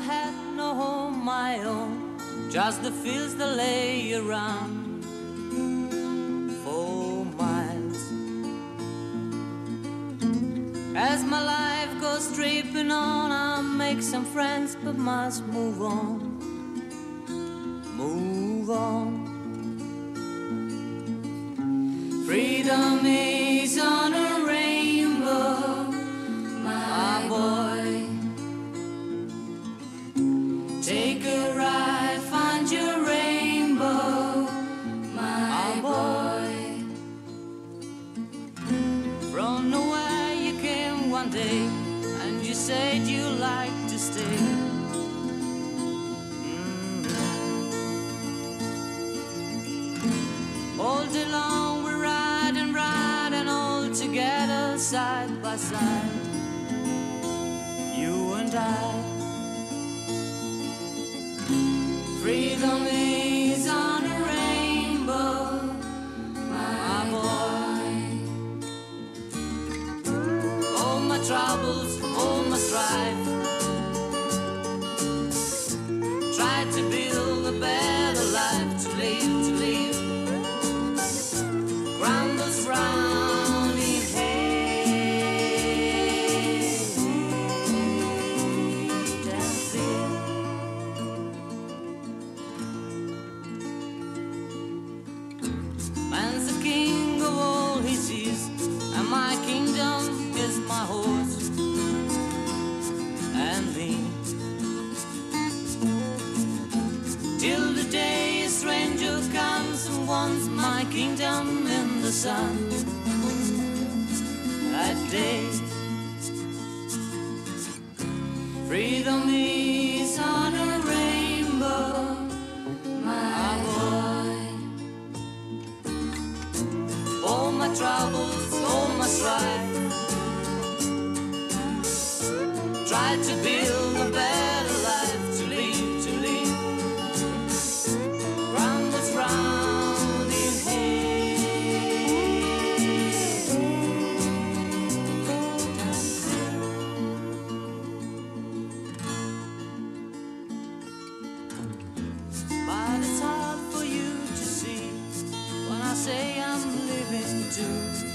had no home my own, just the fields that lay around. Four miles. As my life goes draping on, I'll make some friends, but must move on. Move on. Freedom is Take a ride, find your rainbow, my boy. From nowhere you came one day, and you said you like to stay. Mm. All day long we ride and ride, and all together side by side. You and I. troubles, all my strife. Try to build my kingdom in the sun. That day, freedom is on a rainbow, my boy. All my troubles, all my strife. Try to build to